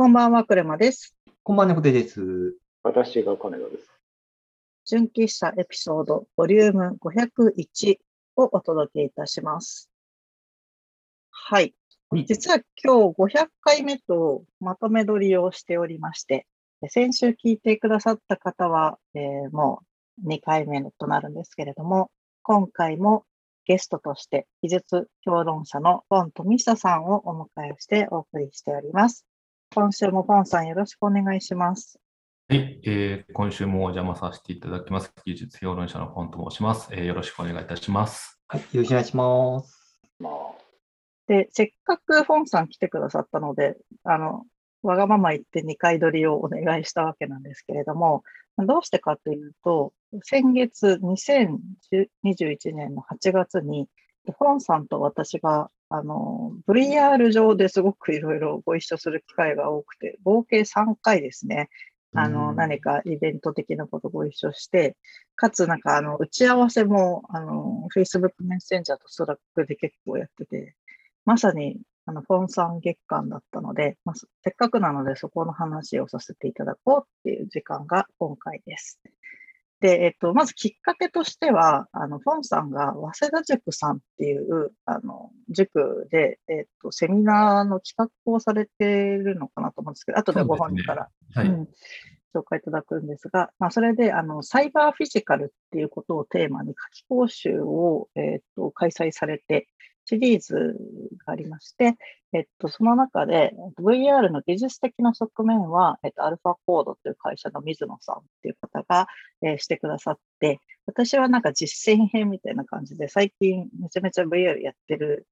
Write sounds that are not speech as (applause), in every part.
こんばんは、クレマです。こんばんは、猫手です。私が金田です。純喫茶エピソードボリューム501をお届けいたします。はい。はい実は今日500回目とまとめ撮りをしておりまして、先週聞いてくださった方は、えーもう2回目となるんですけれども、今回もゲストとして技術評論者のポン富久さんをお迎えしてお送りしております。今週もポンさんよろしくお願いします。はい、えー今週もお邪魔させていただきます。技術評論者のポンと申します、えーよろしくお願いいたします。はい、よろしくお願いします。まあ、で、せっかくフォンさん来てくださったので、あの、わがまま言って2回撮りをお願いしたわけなんですけれども、どうしてかというと、先月2021年の8月に、フォンさんと私が、あの、VR 上ですごくいろいろご一緒する機会が多くて、合計3回ですね、あの、うん何かイベント的なことご一緒して、かつなんかあの、打ち合わせも、あの、Facebook メッセンジャーと Slack で結構やってて、まさに、あの、フォンさん月間だったので、まあ、せっかくなのでそこの話をさせていただこうっていう時間が今回です。で、えっと、まずきっかけとしては、あの、フォンさんが早稲田塾さんっていう、あの、塾で、えっと、セミナーの企画をされてるのかなと思うんですけど、後でご本人からはい、うん、紹介いただくんですが、まあ、それであのサイバーフィジカルっていうことをテーマに夏季講習を、えっと開催されて、シリーズがありまして、えっと、その中で VR の技術的な側面は、えっと、アルファコードという会社の水野さんっていう方が、えーしてくださって、私はなんか実践編みたいな感じで、最近めちゃめちゃ VR やってる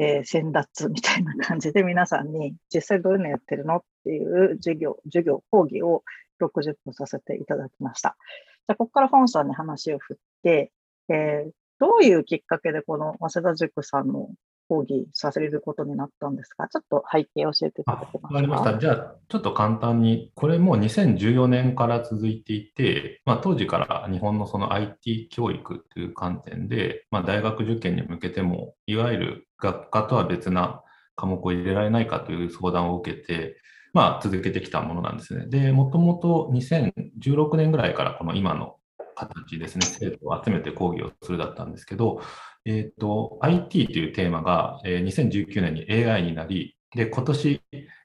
えー先達みたいな感じで皆さんに実際どういうのやってるのっていう授業、授業、講義を60分させていただきました。じゃあ、ここからフォンさんに話を振って、えーどういうきっかけでこの早稲田塾さんの講義させることになったんですかちょっと背景を教えていただけますか？わかりました。じゃあ、ちょっと簡単に、これも2014年から続いていて、まあ、当時から日本のその IT 教育という観点で、まあ、大学受験に向けても、いわゆる学科とは別な科目を入れられないかという相談を受けて、まあ、続けてきたものなんですね。で、もともと2016年ぐらいからこの今の形ですね、生徒を集めて講義をするだったんですけど、えっ、と、IT というテーマが、え2019年に AI になり、で、今年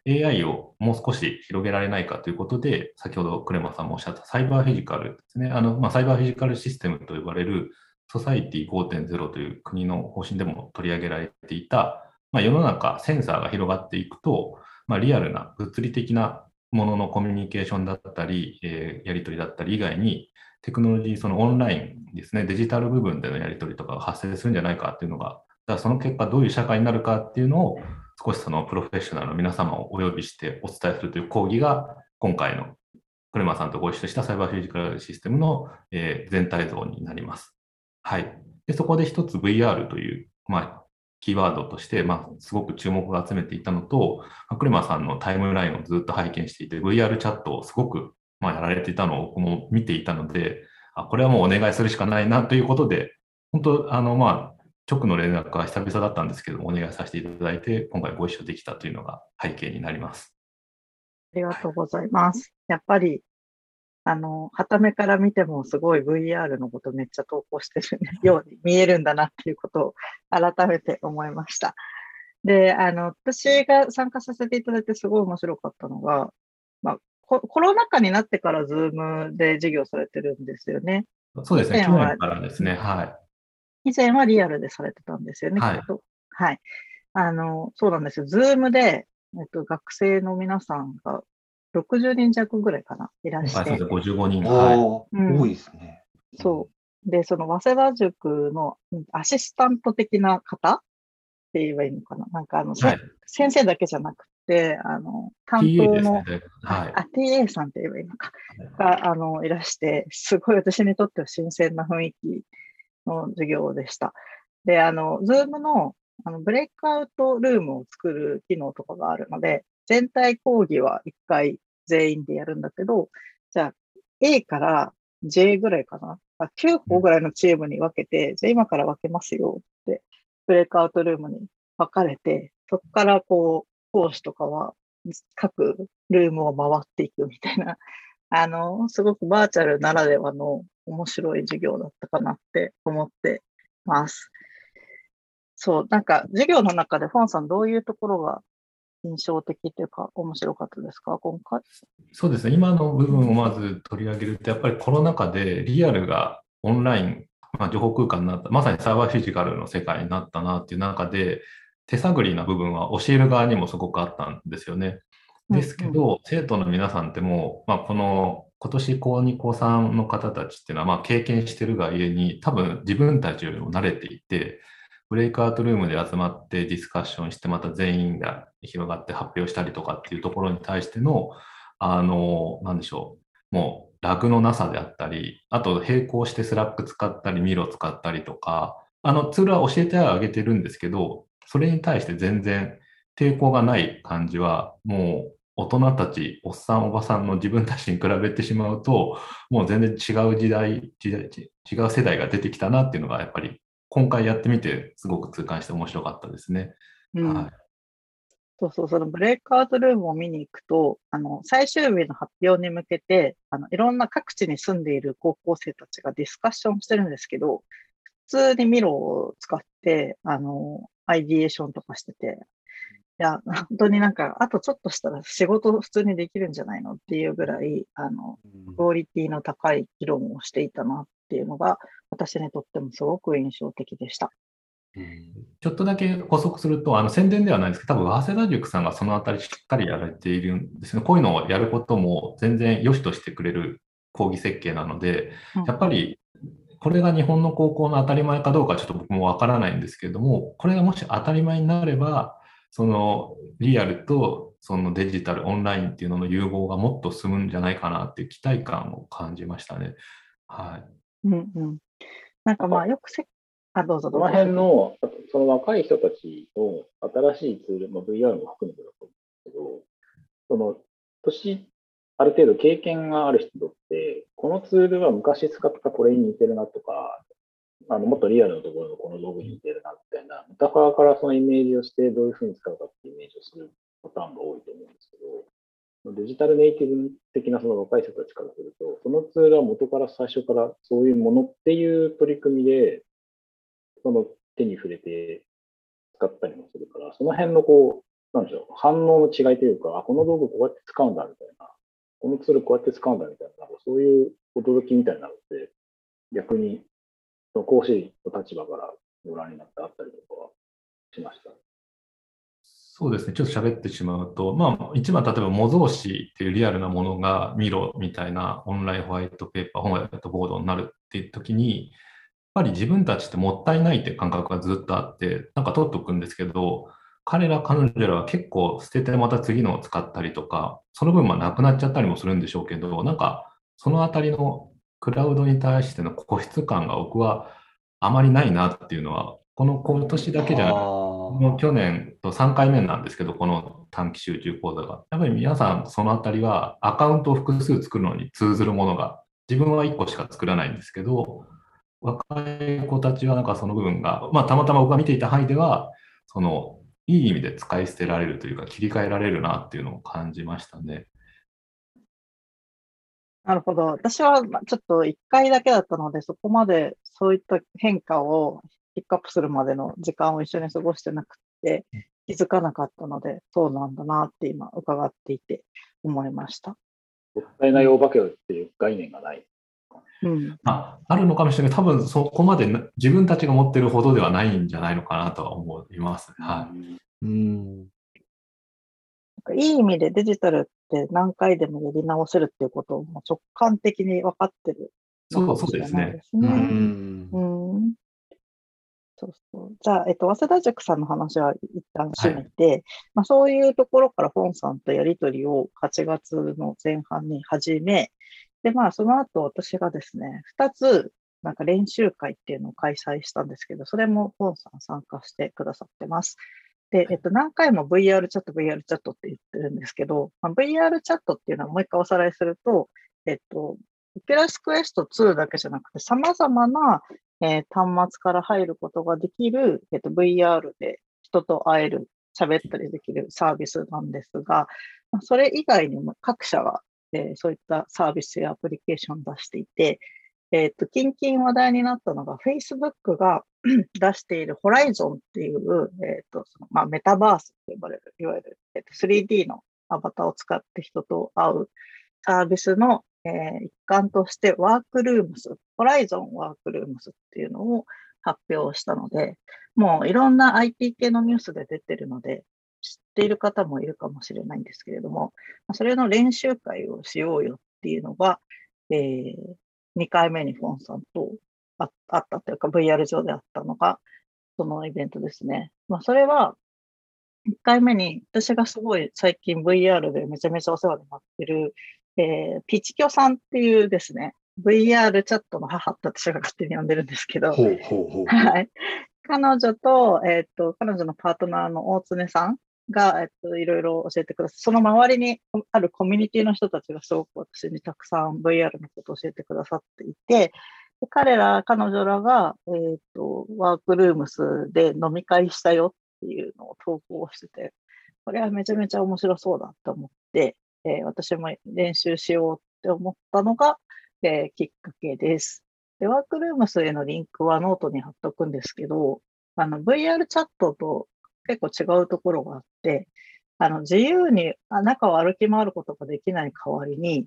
AI をもう少し広げられないかということで、先ほどクレマさんもおっしゃったサイバーフィジカルですね。あの、まあ、サイバーフィジカルシステムと呼ばれるソサイティ5.0という国の方針でも取り上げられていた、まあ、世の中センサーが広がっていくと、まあ、リアルな物理的なもののコミュニケーションだったり、えーやり取りだったり以外に、テクノロジー、そのオンラインですね、デジタル部分でのやり取りとかが発生するんじゃないかっていうのが、だからその結果どういう社会になるかっていうのを少しそのプロフェッショナルの皆様をお呼びしてお伝えするという講義が今回のクレマさんとご一緒したサイバーフィジカルシステムの、えー全体像になります。はい。で、そこで一つ VR という、まあ、キーワードとして、まあ、すごく注目を集めていたのと、クレマさんのタイムラインをずっと拝見していて、VR チャットをすごく、まあ、やられていたのを僕も見ていたので、あ、これはもうお願いするしかないなということで、本当、あの、まあ、直の連絡は久々だったんですけども、お願いさせていただいて、今回ご一緒できたというのが背景になります。ありがとうございます。やっぱり、あの、傍目から見てもすごい VR のことめっちゃ投稿してるように見えるんだなっていうことを改めて思いました。で、あの、私が参加させていただいてすごい面白かったのが、まあ、ココロナ禍になってから Zoom で授業されてるんですよね。そうですね、去以前は年からですね、はい。以前はリアルでされてたんですよね、はいきっと。はい。あの、そうなんですよ。 Zoom で、えっと、学生の皆さんが60人弱ぐらいかな、いらっしはい、そうてです。ね、55人。はい。うん多いですね。そう。で、その早稲田塾のうんアシスタント的な方って言えばいいのかな。なんかあの、せはい。先生だけじゃなくて、あの、担当のですね、、はい。あ、TA さんって言えばいいのか。が、あの、いらして、すごい私にとっては新鮮な雰囲気の授業でした。で、あの、 Zoom の、あの、ブレイクアウトルームを作る機能とかがあるので、全体講義は1回全員でやるんだけど、じゃあ、A から J ぐらいかな。あ9個ぐらいのチームに分けて、じゃあ今から分けますよって、ブレイクアウトルームに分かれて、そこからこう、講師とかは各ルームを回っていくみたいな、(laughs) あの、すごくバーチャルならではの面白い授業だったかなって思ってます。そう、なんか授業の中でフォンさんどういうところが印象的というか面白かったですか、今回。そうですね、今の部分をまず取り上げると、やっぱりコロナ禍でリアルがオンライン、まあ、情報空間になった、まさにサーバーフィジカルの世界になったなっていう中で、手探りな部分は教える側にもすごくあったんですよね。ですけど、うんうん、生徒の皆さんってもう、まあ、この今年高2高3の方たちっていうのは、まあ、経験してるがゆえに、多分自分たちよりも慣れていて、ブレイクアウトルームで集まってディスカッションして、また全員が広がって発表したりとかっていうところに対しての、あの、なんでしょう、もうラグのなさであったり、あと並行して Slack 使ったり、 Miro 使ったりとか、あのツールは教えてあげてるんですけど、それに対して全然抵抗がない感じは、もう大人たち、おっさん、おばさんの自分たちに比べてしまうと、もう全然違う時代、時代違う世代が出てきたなっていうのが、やっぱり今回やってみて、すごく痛感して面白かったですね。うん、はい。そうそう、そのブレイクアウトルームを見に行くと、あの、最終日の発表に向けて、あの、いろんな各地に住んでいる高校生たちがディスカッションしてるんですけど、普通にミロを使って、あの、アイディエーションとかしてて、いや、本当になんか、あとちょっとしたら仕事普通にできるんじゃないのっていうぐらい、あの、クオリティの高い議論をしていたなっていうのが、私にとってもすごく印象的でした。ちょっとだけ補足すると、あの宣伝ではないですけど、多分早稲田塾さんがそのあたりしっかりやられているんですね。こういうのをやることも全然良しとしてくれる講義設計なので、やっぱりこれが日本の高校の当たり前かどうかちょっと僕もわからないんですけれども、これがもし当たり前になれば、そのリアルとそのデジタル、オンラインっていうのの融合がもっと進むんじゃないかなっていう期待感を感じましたね。はい。うんうん。なんかまあよくせあ、どうぞどうぞ。この辺の、その若い人たちの新しいツール、まあ、VR も含めてだと思うんですけど、その、年、ある程度経験がある人って、このツールは昔使ったこれに似てるなとか、あのもっとリアルなところのこの道具に似てるなみたいな、メタファーからそのイメージをしてどういうふうに使うかっていうイメージをするパターンが多いと思うんですけど、デジタルネイティブ的なその若い人たちからすると、そのツールは元から最初からそういうものっていう取り組みでその手に触れて使ったりもするから、その辺のこう、なんでしょう、反応の違いというか、あ、この道具こうやって使うんだみたいな、このツールこうやって使うんだみたいな、そういう驚きみたいなのって、逆に、講師の立場からご覧になってあったりとかはしました。そうですね、ちょっと喋ってしまうと、まあ、一番例えば模造紙っていうリアルなものがミロみたいなオンラインホワイトペーパー、ホワイトボードになるっていう時に、やっぱり自分たちってもったいないって感覚がずっとあって、なんか取っておくんですけど、彼ら、彼女らは結構捨ててまた次のを使ったりとか、その分まあなくなっちゃったりもするんでしょうけど、なんかそのあたりのクラウドに対しての固執感が僕はあまりないなっていうのは、この今年だけじゃなくて、去年と3回目なんですけど、この短期集中講座が。やっぱり皆さんそのあたりはアカウントを複数作るのに通ずるものが、自分は1個しか作らないんですけど、若い子たちはなんかその部分が、まあ、たまたま僕が見ていた範囲では、そのいい意味で使い捨てられるというか、切り替えられるなっていうのを感じましたね。なるほど。私はちょっと1回だけだったので、そこまでそういった変化をピックアップするまでの時間を一緒に過ごしてなくて、気づかなかったので、そうなんだなって今伺っていて思いました。もったいないお化けっていう概念がない。うん、ああるのかもしれない多分そこまで自分たちが持ってるほどではないんじゃないのかなとは思います。はい。うん。いい意味でデジタルって何回でもやり直せるっていうことを直感的に分かってる、そうそうですね。うん。うんそうそう。じゃあ、えっと、早稲田塾さんの話は一旦閉めて、はい、まあ、そういうところから本さんとやりとりを8月の前半に始め、で、まあ、その後私がですね、2つ、なんか練習会っていうのを開催したんですけど、それもポンさん参加してくださってます。で、えっと、何回も VR チャット、VR チャットって言ってるんですけど、まあ、VR チャットっていうのはもう一回おさらいすると、えっと、オペラスクエスト2だけじゃなくて、様々な、えー、端末から入ることができる、えっと、VR で人と会える、喋ったりできるサービスなんですが、それ以外にも各社が、えーそういったサービスやアプリケーションを出していて、えっと、近々話題になったのが、Facebook が (clears throat) 出している Horizon っていう、えっと、そのまあ、メタバースと呼ばれる、いわゆる、えっと、3D のアバターを使って人と会うサービスの、えー一環として、ワークルームス、Horizon ワークルームスっていうのを発表したので、もういろんな IT 系のニュースで出てるので、知っている方もいるかもしれないんですけれども、それの練習会をしようよっていうのが、えー2回目にフォンさんとああったというか VR 上であったのが、そのイベントですね。まあ、それは、1回目に私がすごい最近 VR でめちゃめちゃお世話になってる、えーピチキョさんっていうですね、VR チャットの母って私が勝手に呼んでるんですけど、ほうほうほう。はい。彼女と、えっ、と、彼女のパートナーの大常さんが、えっ、と、いろいろ教えてくださその周りにあるコミュニティの人たちがすごく私にたくさん VR のことを教えてくださっていて、で彼ら、彼女らが、えっ、と、ワークルームスで飲み会したよっていうのを投稿してて、これはめちゃめちゃ面白そうだと思って、えー私も練習しようって思ったのが、えーきっかけです。で、 Workrooms へのリンクはノートに貼っとくんですけど、あの、VR チャットと結構違うところがあって、あの、自由に中を歩き回ることができない代わりに、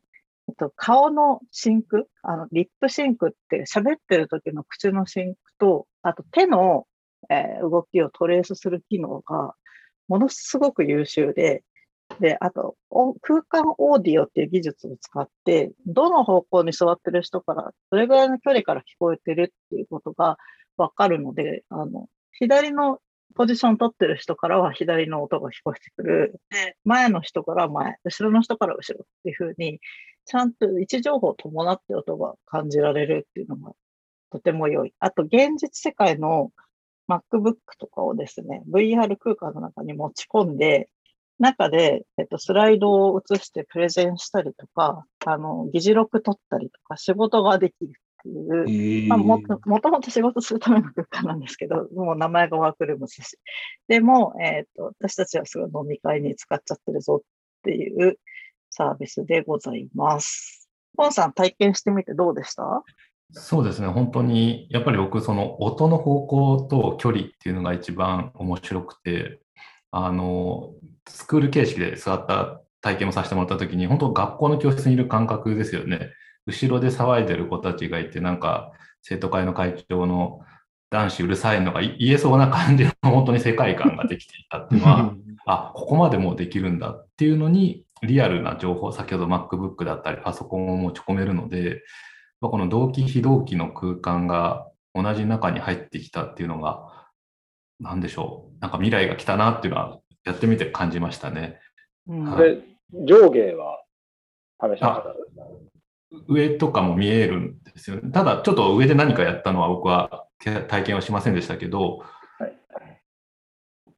えっと、顔のシンク、あの、リップシンクって喋ってる時の口のシンクと、あと手の、えー動きをトレースする機能がものすごく優秀で、で、あと、お空間オーディオっていう技術を使って、どの方向に座ってる人から、どれぐらいの距離から聞こえてるっていうことがわかるので、あの、左のポジション取ってる人からは左の音が聞こえてくる。で、前の人から前、後ろの人から後ろっていうふうに、ちゃんと位置情報を伴って音が感じられるっていうのがとても良い。あと、現実世界の MacBook とかをですね、VR 空間の中に持ち込んで、中で、えっと、スライドを映してプレゼンしたりとか、あの、議事録取ったりとか、仕事ができるっていう、まあ、もともと仕事するための空間なんですけど、もう名前がワークルームですし。でも、えっ、と、私たちはすごい飲み会に使っちゃってるぞっていうサービスでございます。ポンさん体験してみてどうでした？そうですね、本当に、やっぱり僕、その音の方向と距離っていうのが一番面白くて、あの、スクール形式で座った体験をさせてもらったときに、本当学校の教室にいる感覚ですよね。後ろで騒いでる子たちがいて、なんか生徒会の会長の男子うるさいのがい言えそうな感じの本当に世界観ができていたっていうのは、(laughs) あ、ここまでもうできるんだっていうのに、リアルな情報、先ほど MacBook だったりパソコンを持ち込めるので、まあこの同期非同期の空間が同じ中に入ってきたっていうのが、なんでしょう。なんか未来が来たなっていうのは、やってみて感じましたね。うんはで、上下は試しました。上とかも見えるんですよね。ただ、ちょっと上で何かやったのは僕はけ体験はしませんでしたけど、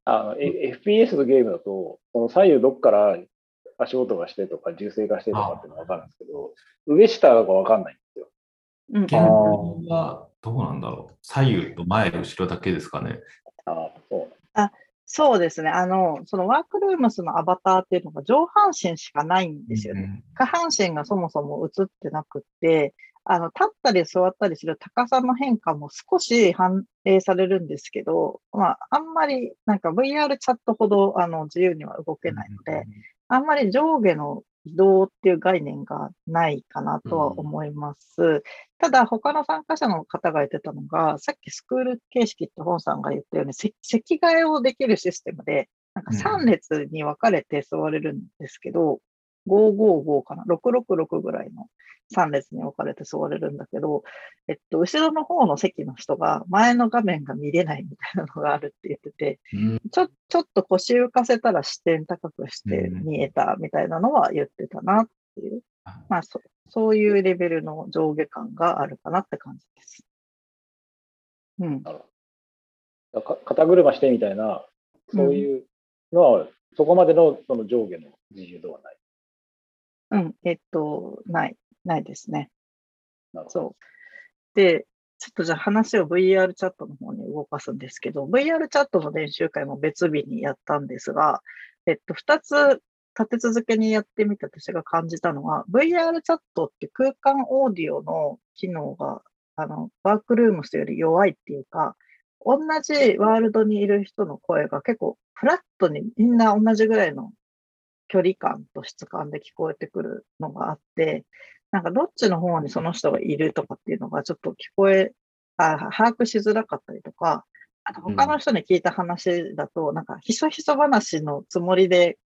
あの、え FPS のゲームだと、その左右どっから足音がしてとか、銃声がしてとかっていうのがわかるんですけど、上下がわかんないんですよ。うん現場はどうなんだろう。左右と前、後ろだけですかね。ああ、そう。そうですね。あの、そのワークルームスのアバターっていうのが上半身しかないんですよね。うん下半身がそもそも映ってなくって、あの、立ったり座ったりする高さの変化も少し反映されるんですけど、まあ、あんまり、なんか VR チャットほど、あの、自由には動けないので、あんまり上下の移動っていう概念がないかなとは思います。ただ、他の参加者の方が言ってたのが、さっきスクール形式って本さんが言ったように、せ席替えをできるシステムで、なんか3列に分かれて座れるんですけど、555かな ?666 ぐらいの3列に分かれて座れるんだけど、えっと、後ろの方の席の人が前の画面が見れないみたいなのがあるって言ってて、うんちょ、ちょっと腰浮かせたら視点高くしてうん見えたみたいなのは言ってたなっていう、まあそ、そういうレベルの上下感があるかなって感じです。うん。か肩車してみたいな、そういうのは、そこまでのその上下の自由度はない。うん。えっと、ない、ないですね。そう。で、ちょっとじゃあ話を VR チャットの方に動かすんですけど、VR チャットの練習会も別日にやったんですが、えっと、二つ立て続けにやってみて私が感じたのは、VR チャットって空間オーディオの機能が、あの、ワークルームスより弱いっていうか、同じワールドにいる人の声が結構フラットにみんな同じぐらいの距離感と質感で聞こえてくるのがあって、なんかどっちの方にその人がいるとかっていうのがちょっと聞こえ、あ把握しづらかったりとか、あと他の人に聞いた話だと、なんかひそひそ話のつもりで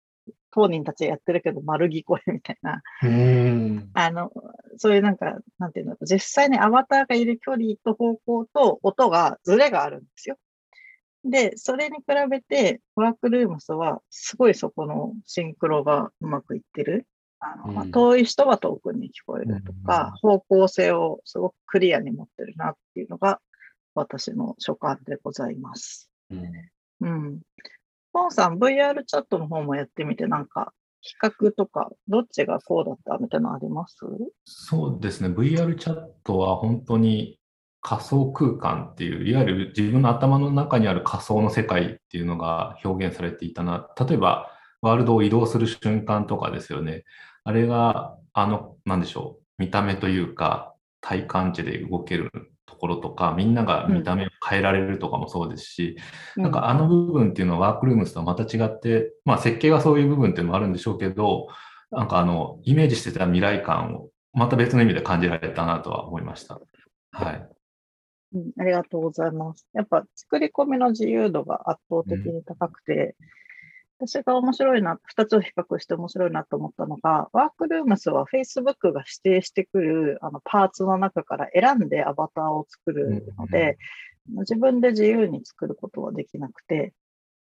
当人たちやってるけど丸聞こえみたいな、うん。あの、そういうなんか、なんていうの、実際にアバターがいる距離と方向と音がズレがあるんですよ。で、それに比べて、ワークルームスは、すごいそこのシンクロがうまくいってる。あのまあうん遠い人は遠くに聞こえるとか、方向性をすごくクリアに持ってるなっていうのが、私の所感でございます。うんうん。ポンさん、VR チャットの方もやってみて、なんか、比較とか、どっちがこうだったみたいなのあります？そうですね、VR チャットは本当に仮想空間っていう、いわゆる自分の頭の中にある仮想の世界っていうのが表現されていたな。例えば、ワールドを移動する瞬間とかですよね。あれが、あの、なんでしょう、見た目というか、体感値で動けるところとか、みんなが見た目を変えられるとかもそうですし、なんかあの部分っていうのはワークルームスとはまた違って、まあ設計がそういう部分っていうのもあるんでしょうけど、なんかあの、イメージしてた未来感をまた別の意味で感じられたなとは思いました。はい。うん、ありがとうございます。やっぱ作り込みの自由度が圧倒的に高くて、私が面白いな、二つを比較して面白いなと思ったのが、ワークルームスは Facebook が指定してくるあのパーツの中から選んでアバターを作るので、自分で自由に作ることはできなくて、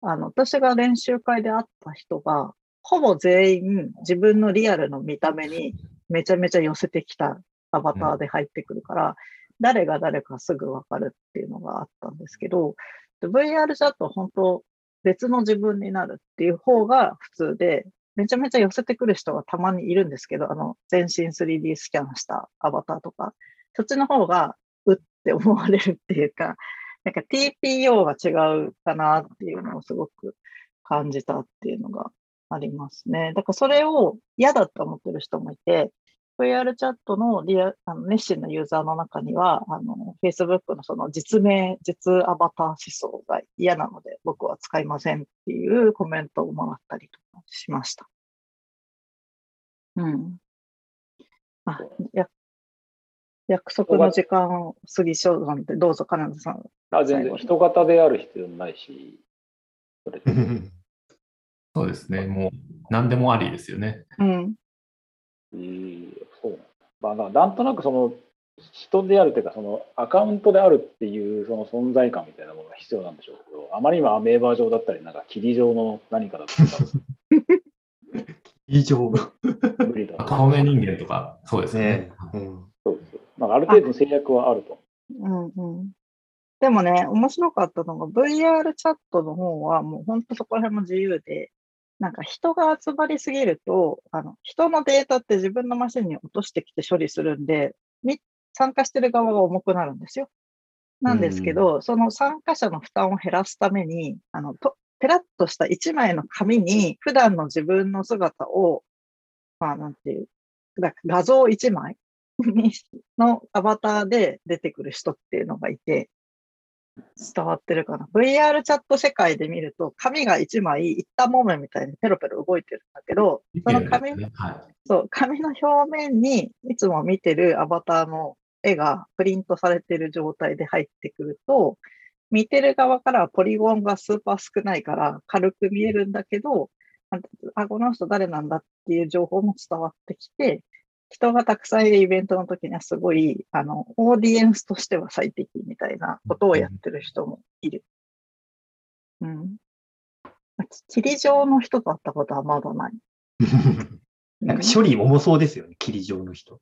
あの、私が練習会で会った人が、ほぼ全員自分のリアルの見た目にめちゃめちゃ寄せてきたアバターで入ってくるから、誰が誰かすぐわかるっていうのがあったんですけど、で VR チャットは本当別の自分になるっていう方が普通で、めちゃめちゃ寄せてくる人がたまにいるんですけど、あの、全身 3D スキャンしたアバターとか、そっちの方が、うって思われるっていうか、なんか TPO が違うかなっていうのをすごく感じたっていうのがありますね。だからそれを嫌だと思ってる人もいて、VR チャットのリアあの熱心なユーザーの中には、あの、Facebook のその実名、実アバター思想が嫌なので、僕は使いませんっていうコメントをもらったりとかしました。うん。あ、や、約束の時間を過ぎそうなんで、どうぞ、金田さん。あ全然人型である必要もないし、それ (laughs) そうですね。もう何でもありですよね。うん。えーそうなんだ。まあ、なんかなんとなくその人であるというか、そのアカウントであるっていうその存在感みたいなものが必要なんでしょうけど、あまりにもアメーバー状だったり、なんか霧状の何かだったら以上。無理だな。透明人間とか、そうですねね。うんそうです。なんかある程度の制約はあると。うんうん。でもね、面白かったのが VR チャットの方はもう本当そこら辺も自由で、なんか人が集まりすぎると、あの、人のデータって自分のマシンに落としてきて処理するんで、み参加してる側が重くなるんですよ。なんですけど、その参加者の負担を減らすために、あの、とペラッとした一枚の紙に普段の自分の姿を、まあなんていう、だ画像一枚にのアバターで出てくる人っていうのがいて、伝わってるかな。VR チャット世界で見ると、紙が一枚、一旦もめみたいにペロペロ動いてるんだけど、その紙、ねはい。そう、紙の表面にいつも見てるアバターの絵がプリントされてる状態で入ってくると、見てる側からはポリゴンがスーパー少ないから軽く見えるんだけど、ああ、この人誰なんだっていう情報も伝わってきて、人がたくさんいるイベントの時にはすごい、あの、オーディエンスとしては最適みたいなことをやってる人もいる。うん。霧状の人と会ったことはまだない。(laughs) なんか処理重そうですよね、霧状の人。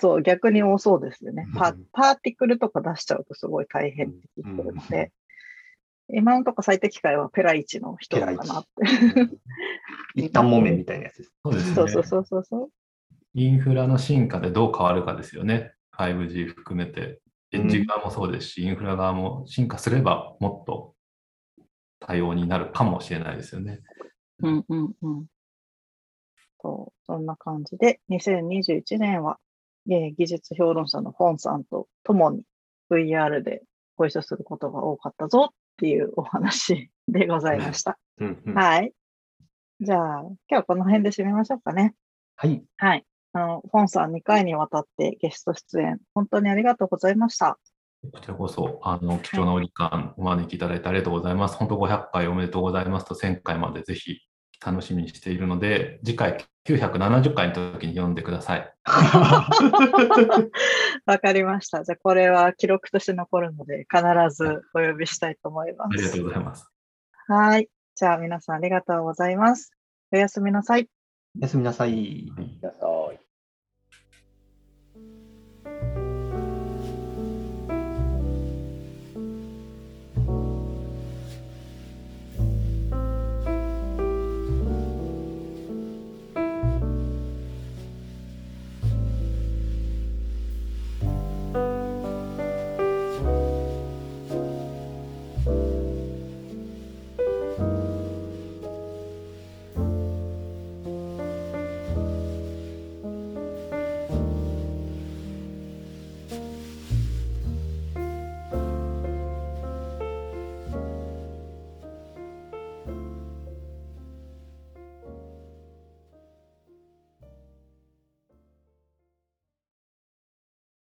そう、逆に多そうですよね。パうんパーティクルとか出しちゃうとすごい大変って言ってるので、今のところ最適解はペライチの人かなって。(laughs) 一旦木綿みたいなやつです。そうそうそうそう。インフラの進化でどう変わるかですよね。5G 含めて。エッジ側もそうですし、インフラ側も進化すればもっと対応になるかもしれないですよね。うんうんうん。と、そんな感じで、2021年は、えー技術評論者のフォンさんと共に VR でご一緒することが多かったぞっていうお話でございました。うんうんはい。じゃあ、今日はこの辺で締めましょうかね。はい。はい。あの、フォンさん2回にわたってゲスト出演、本当にありがとうございました。こちらこそ、あの、貴重なお時間お招きいただいてありがとうございます。本当500回おめでとうございますと1000回までぜひ楽しみにしているので、次回970回の時に読んでください。(laughs) わかりました。じゃあ、これは記録として残るので、必ずお呼びしたいと思いまありがとす。うございます。はい。じゃあ、皆さんありがとうございます。おやすみなさい。おやすみなさい。